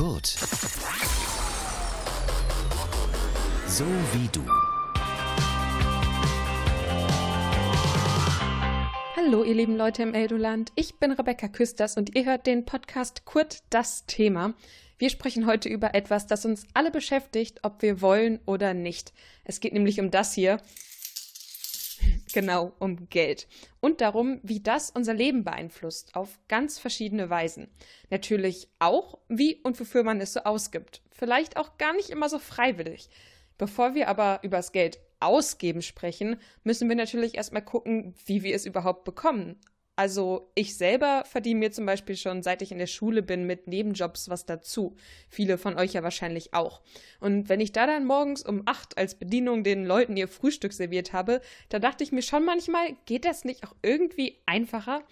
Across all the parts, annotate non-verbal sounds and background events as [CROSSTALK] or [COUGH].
Kurt. So wie du. Hallo, ihr lieben Leute im Eldoland. Ich bin Rebecca Küsters und ihr hört den Podcast Kurt das Thema. Wir sprechen heute über etwas, das uns alle beschäftigt, ob wir wollen oder nicht. Es geht nämlich um das hier. [LAUGHS] Genau, um Geld. Und darum, wie das unser Leben beeinflusst, auf ganz verschiedene Weisen. Natürlich auch, wie und wofür man es so ausgibt. Vielleicht auch gar nicht immer so freiwillig. Bevor wir aber über das Geld ausgeben sprechen, müssen wir natürlich erstmal gucken, wie wir es überhaupt bekommen. Also ich selber verdiene mir zum Beispiel schon, seit ich in der Schule bin, mit Nebenjobs was dazu. Viele von euch ja wahrscheinlich auch. Und wenn ich da dann morgens um acht als Bedienung den Leuten ihr Frühstück serviert habe, da dachte ich mir schon manchmal, geht das nicht auch irgendwie einfacher?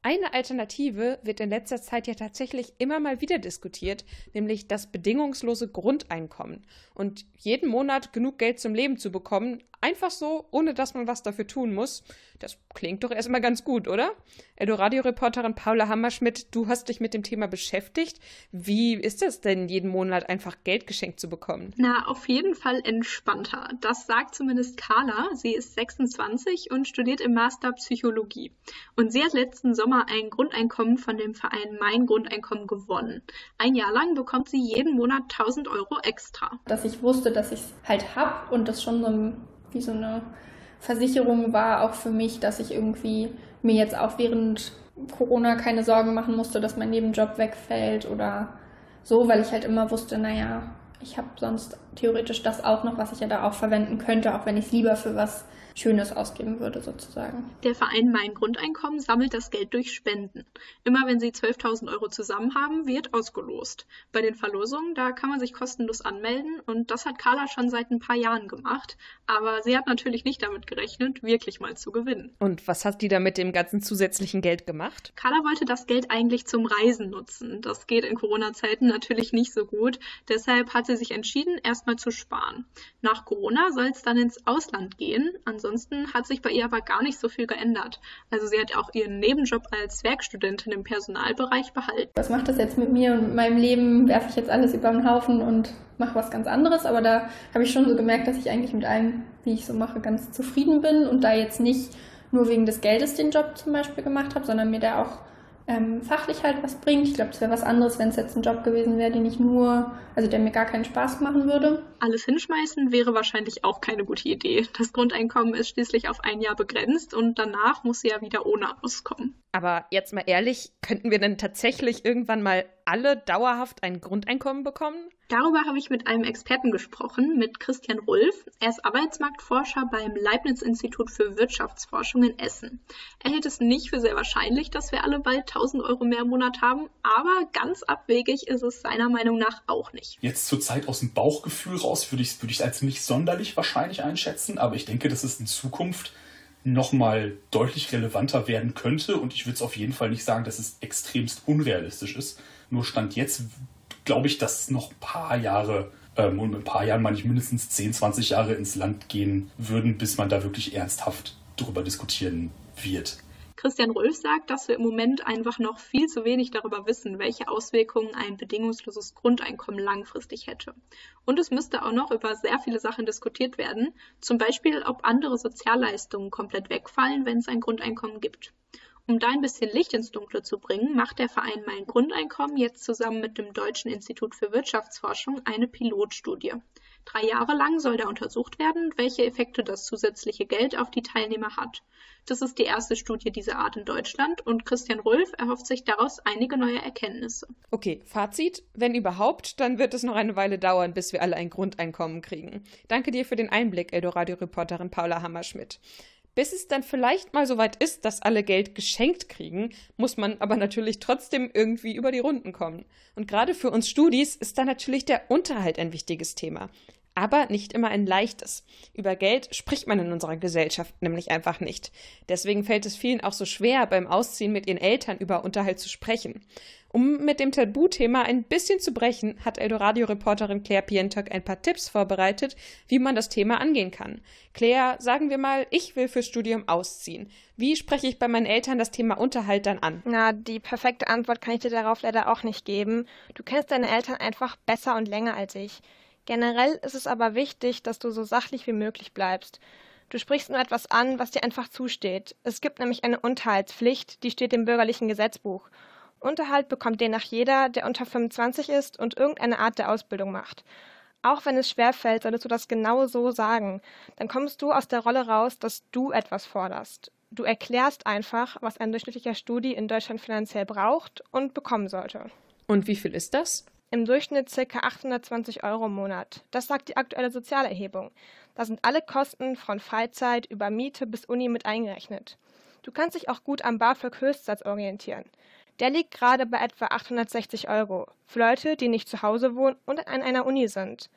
Eine Alternative wird in letzter Zeit ja tatsächlich immer mal wieder diskutiert, nämlich das bedingungslose Grundeinkommen. Und jeden Monat genug Geld zum Leben zu bekommen, einfach so, ohne dass man was dafür tun muss, das klingt doch erstmal ganz gut, oder? Eldoradio-Reporterin Paula Hammerschmidt, du hast dich mit dem Thema beschäftigt. Wie ist es denn, jeden Monat einfach Geld geschenkt zu bekommen? Na, auf jeden Fall entspannter. Das sagt zumindest Carla. Sie ist 26 und studiert im Master Psychologie. Und sie hat letzten Sommer ein Grundeinkommen von dem Verein Mein Grundeinkommen gewonnen. Ein Jahr lang bekommt sie jeden Monat 1000 Euro extra. Dass ich wusste, dass ich es halt hab und das schon so wie so eine Versicherung war auch für mich, dass ich irgendwie mir jetzt auch während Corona keine Sorgen machen musste, dass mein Nebenjob wegfällt oder so, weil ich halt immer wusste, naja, ich habe sonst theoretisch das auch noch, was ich ja da auch verwenden könnte, auch wenn ich es lieber für was Schönes ausgeben würde, sozusagen. Der Verein Mein Grundeinkommen sammelt das Geld durch Spenden. Immer wenn sie 12.000 Euro zusammen haben, wird ausgelost. Bei den Verlosungen, da kann man sich kostenlos anmelden und das hat Carla schon seit ein paar Jahren gemacht. Aber sie hat natürlich nicht damit gerechnet, wirklich mal zu gewinnen. Und was hat die da mit dem ganzen zusätzlichen Geld gemacht? Carla wollte das Geld eigentlich zum Reisen nutzen. Das geht in Corona-Zeiten natürlich nicht so gut. Deshalb hat sie sich entschieden, erstmal zu sparen. Nach Corona soll es dann ins Ausland gehen. Ansonsten Ansonsten hat sich bei ihr aber gar nicht so viel geändert. Also sie hat auch ihren Nebenjob als Werkstudentin im Personalbereich behalten. Was macht das jetzt mit mir und meinem Leben? Werfe ich jetzt alles über den Haufen und mache was ganz anderes? Aber da habe ich schon so gemerkt, dass ich eigentlich mit allem, wie ich so mache, ganz zufrieden bin und da jetzt nicht nur wegen des Geldes den Job zum Beispiel gemacht habe, sondern mir da auch ähm, fachlich halt was bringt. Ich glaube, es wäre was anderes, wenn es jetzt ein Job gewesen wäre, den ich nur, also der mir gar keinen Spaß machen würde. Alles hinschmeißen wäre wahrscheinlich auch keine gute Idee. Das Grundeinkommen ist schließlich auf ein Jahr begrenzt und danach muss sie ja wieder ohne auskommen. Aber jetzt mal ehrlich, könnten wir denn tatsächlich irgendwann mal alle dauerhaft ein Grundeinkommen bekommen? Darüber habe ich mit einem Experten gesprochen, mit Christian Rulf. Er ist Arbeitsmarktforscher beim Leibniz-Institut für Wirtschaftsforschung in Essen. Er hält es nicht für sehr wahrscheinlich, dass wir alle bald 1000 Euro mehr im Monat haben, aber ganz abwegig ist es seiner Meinung nach auch nicht. Jetzt zurzeit aus dem Bauchgefühl raus würde ich würde als nicht sonderlich wahrscheinlich einschätzen, aber ich denke, dass es in Zukunft nochmal deutlich relevanter werden könnte. Und ich würde es auf jeden Fall nicht sagen, dass es extremst unrealistisch ist. Nur Stand jetzt glaube ich, dass es noch ein paar Jahre, ähm, und mit ein paar Jahren meine ich mindestens 10, 20 Jahre ins Land gehen würden, bis man da wirklich ernsthaft darüber diskutieren wird. Christian Rulf sagt, dass wir im Moment einfach noch viel zu wenig darüber wissen, welche Auswirkungen ein bedingungsloses Grundeinkommen langfristig hätte. Und es müsste auch noch über sehr viele Sachen diskutiert werden, zum Beispiel, ob andere Sozialleistungen komplett wegfallen, wenn es ein Grundeinkommen gibt. Um da ein bisschen Licht ins Dunkle zu bringen, macht der Verein Mein Grundeinkommen jetzt zusammen mit dem Deutschen Institut für Wirtschaftsforschung eine Pilotstudie. Drei Jahre lang soll da untersucht werden, welche Effekte das zusätzliche Geld auf die Teilnehmer hat. Das ist die erste Studie dieser Art in Deutschland und Christian Rulf erhofft sich daraus einige neue Erkenntnisse. Okay, Fazit. Wenn überhaupt, dann wird es noch eine Weile dauern, bis wir alle ein Grundeinkommen kriegen. Danke dir für den Einblick, Eldoradio-Reporterin Paula Hammerschmidt. Bis es dann vielleicht mal so weit ist, dass alle Geld geschenkt kriegen, muss man aber natürlich trotzdem irgendwie über die Runden kommen. Und gerade für uns Studis ist da natürlich der Unterhalt ein wichtiges Thema aber nicht immer ein leichtes. Über Geld spricht man in unserer Gesellschaft nämlich einfach nicht. Deswegen fällt es vielen auch so schwer, beim Ausziehen mit ihren Eltern über Unterhalt zu sprechen. Um mit dem Tabuthema ein bisschen zu brechen, hat Eldoradio-Reporterin Claire Pientok ein paar Tipps vorbereitet, wie man das Thema angehen kann. Claire, sagen wir mal, ich will fürs Studium ausziehen. Wie spreche ich bei meinen Eltern das Thema Unterhalt dann an? Na, die perfekte Antwort kann ich dir darauf leider auch nicht geben. Du kennst deine Eltern einfach besser und länger als ich. Generell ist es aber wichtig, dass du so sachlich wie möglich bleibst. Du sprichst nur etwas an, was dir einfach zusteht. Es gibt nämlich eine Unterhaltspflicht, die steht im bürgerlichen Gesetzbuch. Unterhalt bekommt demnach jeder, der unter 25 ist und irgendeine Art der Ausbildung macht. Auch wenn es schwerfällt, solltest du das genau so sagen. Dann kommst du aus der Rolle raus, dass du etwas forderst. Du erklärst einfach, was ein durchschnittlicher Studi in Deutschland finanziell braucht und bekommen sollte. Und wie viel ist das? Im Durchschnitt ca. 820 Euro im Monat. Das sagt die aktuelle Sozialerhebung. Da sind alle Kosten von Freizeit über Miete bis Uni mit eingerechnet. Du kannst dich auch gut am BAföG-Höchstsatz orientieren. Der liegt gerade bei etwa 860 Euro für Leute, die nicht zu Hause wohnen und an einer Uni sind.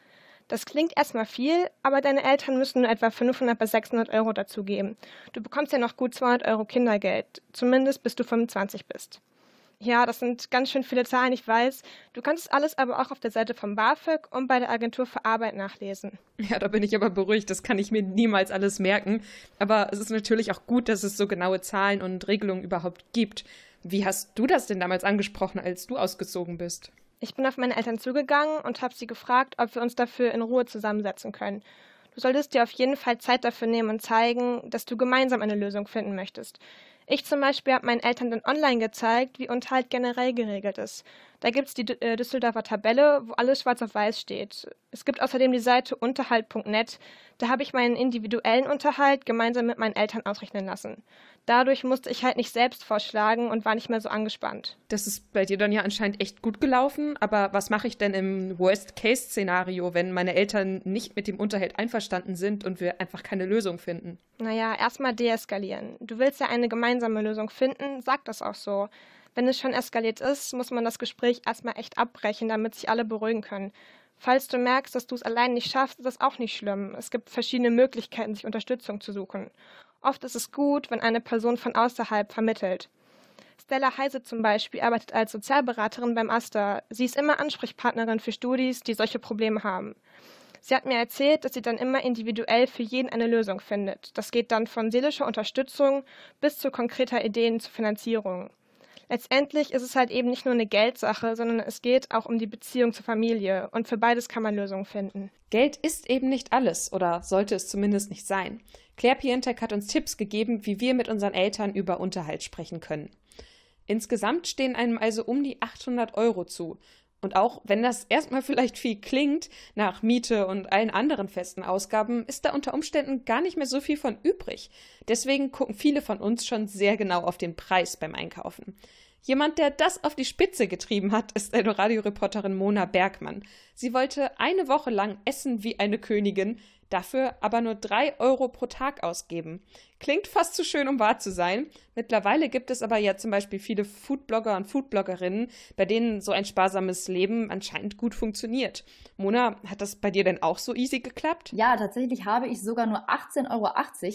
Das klingt erstmal viel, aber deine Eltern müssen nur etwa 500 bis 600 Euro dazugeben. Du bekommst ja noch gut 200 Euro Kindergeld, zumindest bis du 25 bist. Ja, das sind ganz schön viele Zahlen, ich weiß. Du kannst es alles aber auch auf der Seite vom BAföG und bei der Agentur für Arbeit nachlesen. Ja, da bin ich aber beruhigt. Das kann ich mir niemals alles merken. Aber es ist natürlich auch gut, dass es so genaue Zahlen und Regelungen überhaupt gibt. Wie hast du das denn damals angesprochen, als du ausgezogen bist? Ich bin auf meine Eltern zugegangen und habe sie gefragt, ob wir uns dafür in Ruhe zusammensetzen können. Du solltest dir auf jeden Fall Zeit dafür nehmen und zeigen, dass du gemeinsam eine Lösung finden möchtest. Ich zum Beispiel habe meinen Eltern dann online gezeigt, wie Unterhalt generell geregelt ist. Da gibt es die äh, Düsseldorfer Tabelle, wo alles schwarz auf weiß steht. Es gibt außerdem die Seite unterhalt.net. Da habe ich meinen individuellen Unterhalt gemeinsam mit meinen Eltern ausrechnen lassen. Dadurch musste ich halt nicht selbst vorschlagen und war nicht mehr so angespannt. Das ist bei dir dann ja anscheinend echt gut gelaufen. Aber was mache ich denn im Worst-Case-Szenario, wenn meine Eltern nicht mit dem Unterhalt einverstanden sind und wir einfach keine Lösung finden? Naja, erstmal deeskalieren. Du willst ja eine gemeinsame Lösung finden, sag das auch so. Wenn es schon eskaliert ist, muss man das Gespräch erstmal echt abbrechen, damit sich alle beruhigen können. Falls du merkst, dass du es allein nicht schaffst, ist das auch nicht schlimm. Es gibt verschiedene Möglichkeiten, sich Unterstützung zu suchen. Oft ist es gut, wenn eine Person von außerhalb vermittelt. Stella Heise zum Beispiel arbeitet als Sozialberaterin beim AStA. Sie ist immer Ansprechpartnerin für Studis, die solche Probleme haben. Sie hat mir erzählt, dass sie dann immer individuell für jeden eine Lösung findet. Das geht dann von seelischer Unterstützung bis zu konkreter Ideen zur Finanzierung. Letztendlich ist es halt eben nicht nur eine Geldsache, sondern es geht auch um die Beziehung zur Familie und für beides kann man Lösungen finden. Geld ist eben nicht alles oder sollte es zumindest nicht sein. Claire Pientek hat uns Tipps gegeben, wie wir mit unseren Eltern über Unterhalt sprechen können. Insgesamt stehen einem also um die 800 Euro zu. Und auch wenn das erstmal [LAUGHS] vielleicht viel klingt, nach Miete und allen anderen festen Ausgaben, ist da unter Umständen gar nicht mehr so viel von übrig. Deswegen gucken viele von uns schon sehr genau auf den Preis beim Einkaufen. Jemand, der das auf die Spitze getrieben hat, ist Radioreporterin Mona Bergmann. Sie wollte eine Woche lang essen wie eine Königin, dafür aber nur drei Euro pro Tag ausgeben. Klingt fast zu schön, um wahr zu sein. Mittlerweile gibt es aber ja zum Beispiel viele Foodblogger und Foodbloggerinnen, bei denen so ein sparsames Leben anscheinend gut funktioniert. Mona, hat das bei dir denn auch so easy geklappt? Ja, tatsächlich habe ich sogar nur 18,80 Euro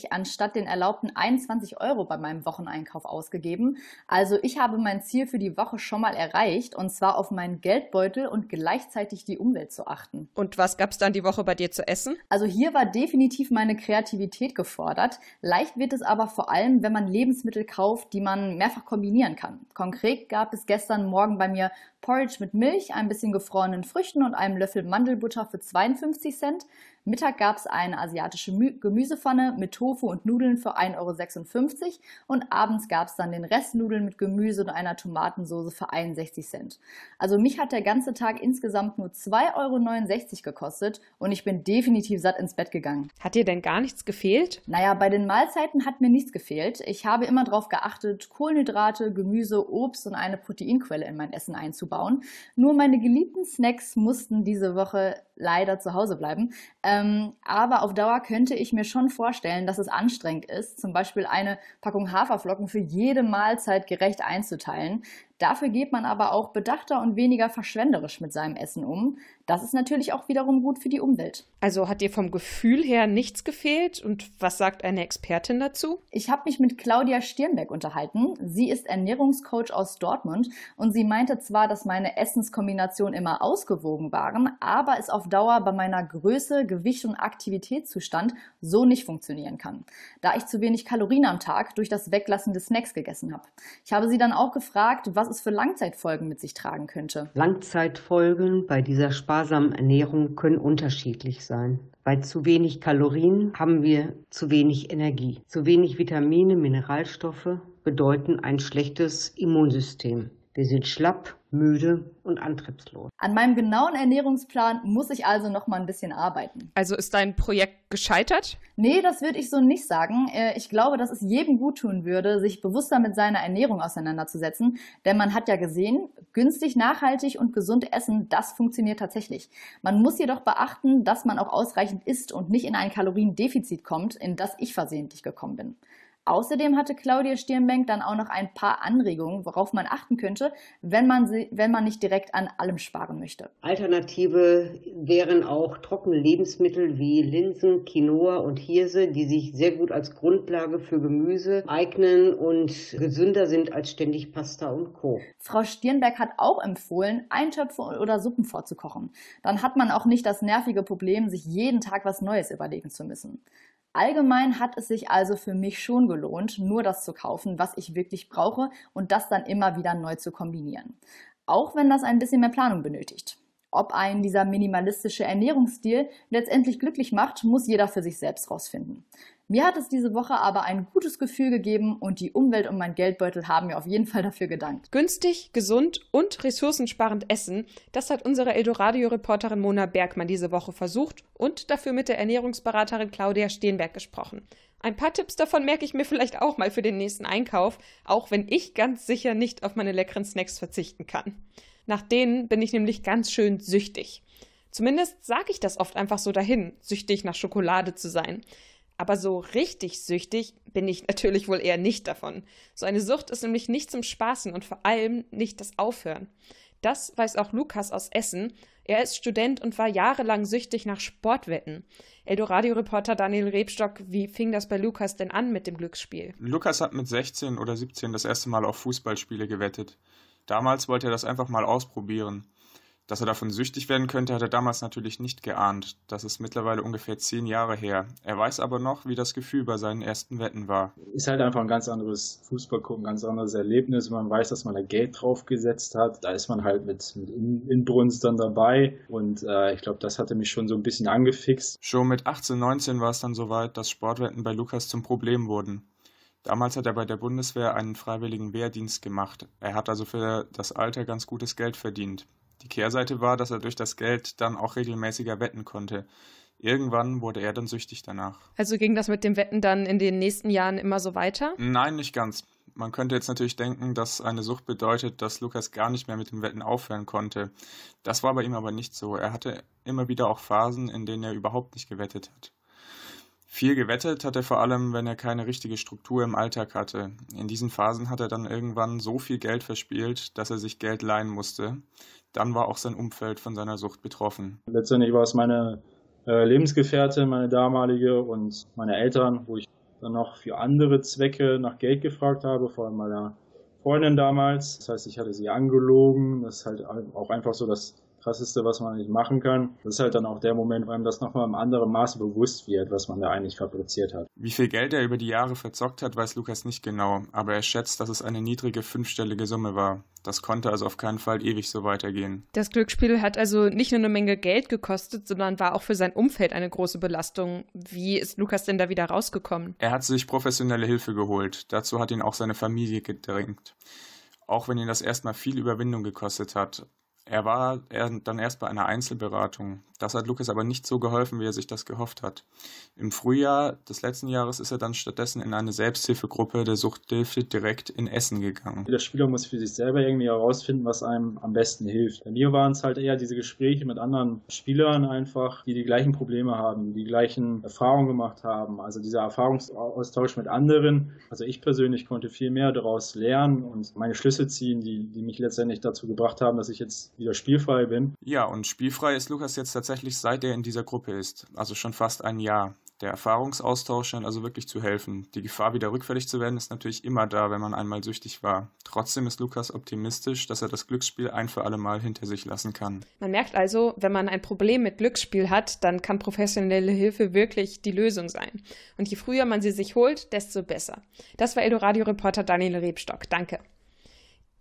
anstatt den erlaubten 21 Euro bei meinem Wocheneinkauf ausgegeben. Also ich habe mein Ziel für die Woche schon mal erreicht und zwar auf meinen Geldbeutel und gleichzeitig die Umwelt zu achten. Und was gab es dann die Woche bei dir zu essen? Also hier war definitiv meine Kreativität gefordert. Leicht wird es aber vor allem, wenn man Lebensmittel kauft, die man mehrfach kombinieren kann. Konkret gab es gestern Morgen bei mir Porridge mit Milch, ein bisschen gefrorenen Früchten und einem Löffel Mandelbutter für 52 Cent. Mittag gab es eine asiatische Gemüsepfanne mit Tofu und Nudeln für 1,56 Euro und abends gab es dann den Rest Nudeln mit Gemüse und einer Tomatensauce für 61 Cent. Also mich hat der ganze Tag insgesamt nur 2,69 Euro gekostet und ich bin definitiv satt ins Bett gegangen. Hat dir denn gar nichts gefehlt? Naja, bei den Mahlzeiten hat mir nichts gefehlt. Ich habe immer darauf geachtet, Kohlenhydrate, Gemüse, Obst und eine Proteinquelle in mein Essen einzubauen. Nur meine geliebten Snacks mussten diese Woche leider zu Hause bleiben. Ähm, aber auf Dauer könnte ich mir schon vorstellen, dass es anstrengend ist, zum Beispiel eine Packung Haferflocken für jede Mahlzeit gerecht einzuteilen. Dafür geht man aber auch bedachter und weniger verschwenderisch mit seinem Essen um. Das ist natürlich auch wiederum gut für die Umwelt. Also hat dir vom Gefühl her nichts gefehlt und was sagt eine Expertin dazu? Ich habe mich mit Claudia Stirnbeck unterhalten. Sie ist Ernährungscoach aus Dortmund und sie meinte zwar, dass meine Essenskombinationen immer ausgewogen waren, aber es auf Dauer bei meiner Größe, Gewicht und Aktivitätszustand so nicht funktionieren kann, da ich zu wenig Kalorien am Tag durch das Weglassen des Snacks gegessen habe. Ich habe sie dann auch gefragt, was es für Langzeitfolgen mit sich tragen könnte. Langzeitfolgen bei dieser sparsamen Ernährung können unterschiedlich sein. Bei zu wenig Kalorien haben wir zu wenig Energie. Zu wenig Vitamine, Mineralstoffe bedeuten ein schlechtes Immunsystem. Wir sind schlapp, müde und antriebslos. An meinem genauen Ernährungsplan muss ich also noch mal ein bisschen arbeiten. Also ist dein Projekt gescheitert? Nee, das würde ich so nicht sagen. Äh, ich glaube, dass es jedem gut tun würde, sich bewusster mit seiner Ernährung auseinanderzusetzen, denn man hat ja gesehen, günstig, nachhaltig und gesund essen, das funktioniert tatsächlich. Man muss jedoch beachten, dass man auch ausreichend isst und nicht in ein Kaloriendefizit kommt, in das ich versehentlich gekommen bin. Außerdem hatte Claudia Stirnbank dann auch noch ein paar Anregungen, worauf man achten könnte, wenn man, sie, wenn man nicht direkt an allem sparen möchte. Alternative wären auch trockene Lebensmittel wie Linsen, Quinoa und Hirse, die sich sehr gut als Grundlage für Gemüse eignen und gesünder sind als ständig Pasta und Co. Frau Stirnberg hat auch empfohlen, Eintöpfe oder Suppen vorzukochen. Dann hat man auch nicht das nervige Problem, sich jeden Tag was Neues überlegen zu müssen. Allgemein hat es sich also für mich schon gelohnt, nur das zu kaufen, was ich wirklich brauche und das dann immer wieder neu zu kombinieren. Auch wenn das ein bisschen mehr Planung benötigt. Ob einen dieser minimalistische Ernährungsstil letztendlich glücklich macht, muss jeder für sich selbst rausfinden. Mir hat es diese Woche aber ein gutes Gefühl gegeben und die Umwelt und mein Geldbeutel haben mir auf jeden Fall dafür gedankt. Günstig, gesund und ressourcensparend essen, das hat unsere Eldoradio-Reporterin Mona Bergmann diese Woche versucht und dafür mit der Ernährungsberaterin Claudia Steenberg gesprochen. Ein paar Tipps davon merke ich mir vielleicht auch mal für den nächsten Einkauf, auch wenn ich ganz sicher nicht auf meine leckeren Snacks verzichten kann. Nach denen bin ich nämlich ganz schön süchtig. Zumindest sage ich das oft einfach so dahin, süchtig nach Schokolade zu sein. Aber so richtig süchtig bin ich [LAUGHS] natürlich wohl eher nicht davon. So eine Sucht ist nämlich nicht zum Spaßen und vor allem nicht das Aufhören. Das weiß auch Lukas aus Essen. Er ist Student und war jahrelang süchtig nach Sportwetten. Eldoradio-Reporter Daniel Rebstock, wie fing das bei Lukas denn an mit dem Glücksspiel? Lukas hat mit 16 oder 17 das erste Mal auf Fußballspiele gewettet. Damals wollte er das einfach mal ausprobieren. Dass er davon süchtig werden könnte, hat er damals natürlich nicht geahnt. Das ist mittlerweile ungefähr zehn Jahre her. Er weiß aber noch, wie das Gefühl bei seinen ersten Wetten war. Ist halt einfach ein ganz anderes Fußballgucken, ganz anderes Erlebnis. Man weiß, dass man da Geld draufgesetzt hat. Da ist man halt mit, mit Inbrunst dann dabei. Und äh, ich glaube, das hatte mich schon so ein bisschen angefixt. Schon mit 18, 19 war es dann soweit, dass Sportwetten bei Lukas zum Problem wurden. Damals hat er bei der Bundeswehr einen freiwilligen Wehrdienst gemacht. Er hat also für das Alter ganz gutes Geld verdient. Die Kehrseite war, dass er durch das Geld dann auch regelmäßiger wetten konnte. Irgendwann wurde er dann süchtig danach. Also ging das mit dem Wetten dann in den nächsten Jahren immer so weiter? Nein, nicht ganz. Man könnte jetzt natürlich denken, dass eine Sucht bedeutet, dass Lukas gar nicht mehr mit dem Wetten aufhören konnte. Das war bei ihm aber nicht so. Er hatte immer wieder auch Phasen, in denen er überhaupt nicht gewettet hat. Viel gewettet hat er vor allem, wenn er keine richtige Struktur im Alltag hatte. In diesen Phasen hat er dann irgendwann so viel Geld verspielt, dass er sich Geld leihen musste. Dann war auch sein Umfeld von seiner Sucht betroffen. Letztendlich war es meine äh, Lebensgefährtin, meine damalige und meine Eltern, wo ich dann noch für andere Zwecke nach Geld gefragt habe, vor allem meiner Freundin damals. Das heißt, ich hatte sie angelogen. Das ist halt auch einfach so das krasseste, was man nicht machen kann. Das ist halt dann auch der Moment, wo einem das nochmal im anderen Maße bewusst wird, was man da eigentlich fabriziert hat. Wie viel Geld er über die Jahre verzockt hat, weiß Lukas nicht genau, aber er schätzt, dass es eine niedrige fünfstellige Summe war. Das konnte also auf keinen Fall ewig so weitergehen. Das Glücksspiel hat also nicht nur eine Menge Geld gekostet, sondern war auch für sein Umfeld eine große Belastung. Wie ist Lukas denn da wieder rausgekommen? Er hat sich professionelle Hilfe geholt. Dazu hat ihn auch seine Familie gedrängt. Auch wenn ihn das erstmal viel Überwindung gekostet hat. Er war dann erst bei einer Einzelberatung. Das hat Lukas aber nicht so geholfen, wie er sich das gehofft hat. Im Frühjahr des letzten Jahres ist er dann stattdessen in eine Selbsthilfegruppe der Suchthilfe direkt in Essen gegangen. Der Spieler muss für sich selber irgendwie herausfinden, was einem am besten hilft. Bei mir waren es halt eher diese Gespräche mit anderen Spielern einfach, die die gleichen Probleme haben, die gleichen Erfahrungen gemacht haben. Also dieser Erfahrungsaustausch mit anderen. Also ich persönlich konnte viel mehr daraus lernen und meine Schlüsse ziehen, die, die mich letztendlich dazu gebracht haben, dass ich jetzt wieder spielfrei bin. Ja, und spielfrei ist Lukas jetzt tatsächlich seit er in dieser Gruppe ist, also schon fast ein Jahr. Der Erfahrungsaustausch scheint also wirklich zu helfen. Die Gefahr, wieder rückfällig zu werden, ist natürlich immer da, wenn man einmal süchtig war. Trotzdem ist Lukas optimistisch, dass er das Glücksspiel ein für alle Mal hinter sich lassen kann. Man merkt also, wenn man ein Problem mit Glücksspiel hat, dann kann professionelle Hilfe wirklich die Lösung sein. Und je früher man sie sich holt, desto besser. Das war Eldoradio-Reporter Daniel Rebstock. Danke.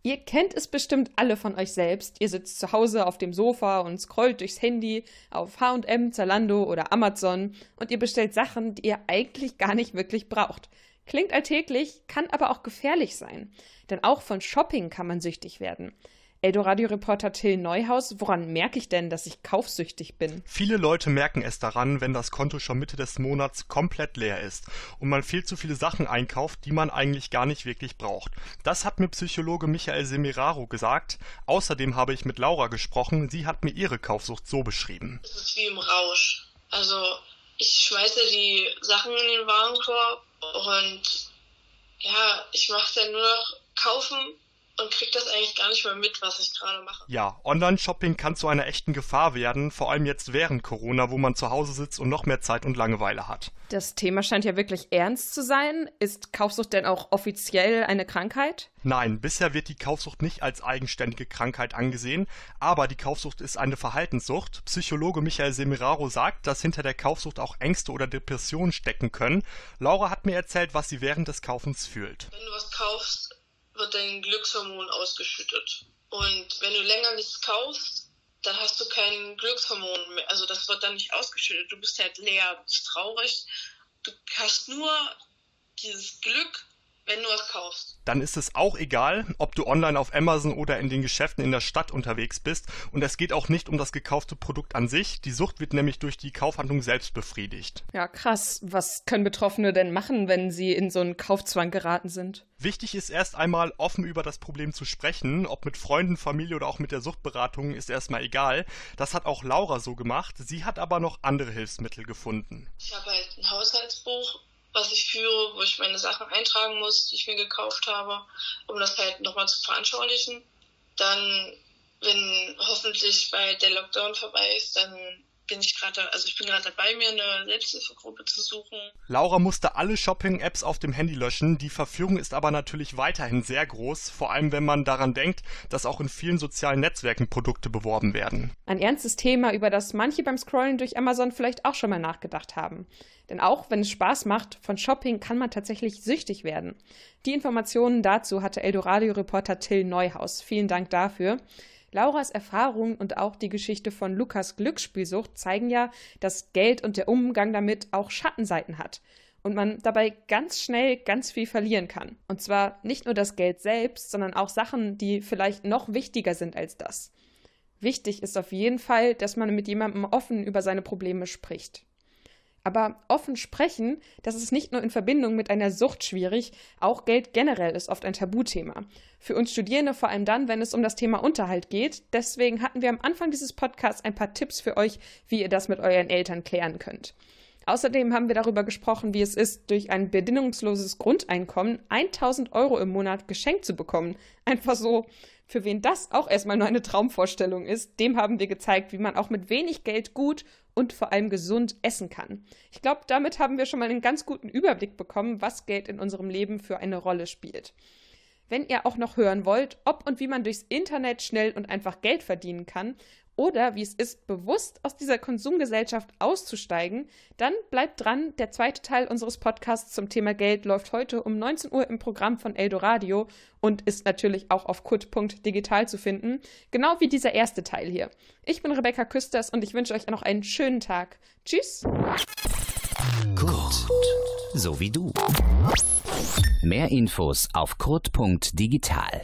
Ihr kennt es bestimmt alle von euch selbst. Ihr sitzt zu Hause auf dem Sofa und scrollt durchs Handy auf HM, Zalando oder Amazon und ihr bestellt Sachen, die ihr eigentlich gar nicht wirklich braucht. Klingt alltäglich, kann aber auch gefährlich sein. Denn auch von Shopping kann man süchtig werden. Eldoradio-Reporter Till Neuhaus, woran merke ich denn, dass ich kaufsüchtig bin? Viele Leute merken es daran, wenn das Konto schon Mitte des Monats komplett leer ist und man viel zu viele Sachen einkauft, die man eigentlich gar nicht wirklich braucht. Das hat mir Psychologe Michael Semiraro gesagt. Außerdem habe ich mit Laura gesprochen. Sie hat mir ihre Kaufsucht so beschrieben. Es ist wie im Rausch. Also ich schmeiße die Sachen in den Warenkorb und ja, ich mache dann nur noch kaufen und kriege das eigentlich gar nicht mehr mit, was ich gerade mache. Ja, Online-Shopping kann zu einer echten Gefahr werden, vor allem jetzt während Corona, wo man zu Hause sitzt und noch mehr Zeit und Langeweile hat. Das Thema scheint ja wirklich ernst zu sein. Ist Kaufsucht denn auch offiziell eine Krankheit? Nein, bisher wird die Kaufsucht nicht als eigenständige Krankheit angesehen, aber die Kaufsucht ist eine Verhaltenssucht. Psychologe Michael Semiraro sagt, dass hinter der Kaufsucht auch Ängste oder Depressionen stecken können. Laura hat mir erzählt, was sie während des Kaufens fühlt. Wenn du was kaufst, wird dein Glückshormon ausgeschüttet. Und wenn du länger nichts kaufst, dann hast du kein Glückshormon mehr. Also das wird dann nicht ausgeschüttet. Du bist halt leer, bist traurig. Du hast nur dieses Glück, wenn du was kaufst. Dann ist es auch egal, ob du online auf Amazon oder in den Geschäften in der Stadt unterwegs bist. Und es geht auch nicht um das gekaufte Produkt an sich. Die Sucht wird nämlich durch die Kaufhandlung selbst befriedigt. Ja, krass. Was können Betroffene denn machen, wenn sie in so einen Kaufzwang geraten sind? Wichtig ist erst einmal offen über das Problem zu sprechen. Ob mit Freunden, Familie oder auch mit der Suchtberatung ist erstmal egal. Das hat auch Laura so gemacht. Sie hat aber noch andere Hilfsmittel gefunden. Ich habe halt ein Haushaltsbuch was ich führe, wo ich meine Sachen eintragen muss, die ich mir gekauft habe, um das halt nochmal zu veranschaulichen. Dann, wenn hoffentlich bei der Lockdown vorbei ist, dann bin ich gerade, also ich bin gerade dabei, mir eine Selbsthilfegruppe zu suchen. Laura musste alle Shopping-Apps auf dem Handy löschen. Die Verführung ist aber natürlich weiterhin sehr groß, vor allem wenn man daran denkt, dass auch in vielen sozialen Netzwerken Produkte beworben werden. Ein ernstes Thema, über das manche beim Scrollen durch Amazon vielleicht auch schon mal nachgedacht haben. Denn auch wenn es Spaß macht, von Shopping kann man tatsächlich süchtig werden. Die Informationen dazu hatte Eldoradio-Reporter Till Neuhaus. Vielen Dank dafür. Lauras Erfahrungen und auch die Geschichte von Lukas Glücksspielsucht zeigen ja, dass Geld und der Umgang damit auch Schattenseiten hat und man dabei ganz schnell ganz viel verlieren kann. Und zwar nicht nur das Geld selbst, sondern auch Sachen, die vielleicht noch wichtiger sind als das. Wichtig ist auf jeden Fall, dass man mit jemandem offen über seine Probleme spricht. Aber offen sprechen, das ist nicht nur in Verbindung mit einer Sucht schwierig, auch Geld generell ist oft ein Tabuthema. Für uns Studierende vor allem dann, wenn es um das Thema Unterhalt geht. Deswegen hatten wir am Anfang dieses Podcasts ein paar Tipps für euch, wie ihr das mit euren Eltern klären könnt. Außerdem haben wir darüber gesprochen, wie es ist, durch ein bedingungsloses Grundeinkommen 1000 Euro im Monat geschenkt zu bekommen. Einfach so. Für wen das auch erstmal nur eine Traumvorstellung ist, dem haben wir gezeigt, wie man auch mit wenig Geld gut und vor allem gesund essen kann. Ich glaube, damit haben wir schon mal einen ganz guten Überblick bekommen, was Geld in unserem Leben für eine Rolle spielt. Wenn ihr auch noch hören wollt, ob und wie man durchs Internet schnell und einfach Geld verdienen kann oder wie es ist, bewusst aus dieser Konsumgesellschaft auszusteigen, dann bleibt dran. Der zweite Teil unseres Podcasts zum Thema Geld läuft heute um 19 Uhr im Programm von Eldoradio und ist natürlich auch auf kut.digital zu finden, genau wie dieser erste Teil hier. Ich bin Rebecca Küsters und ich wünsche euch noch einen schönen Tag. Tschüss. Kurt, so wie du. Mehr Infos auf kurt.digital.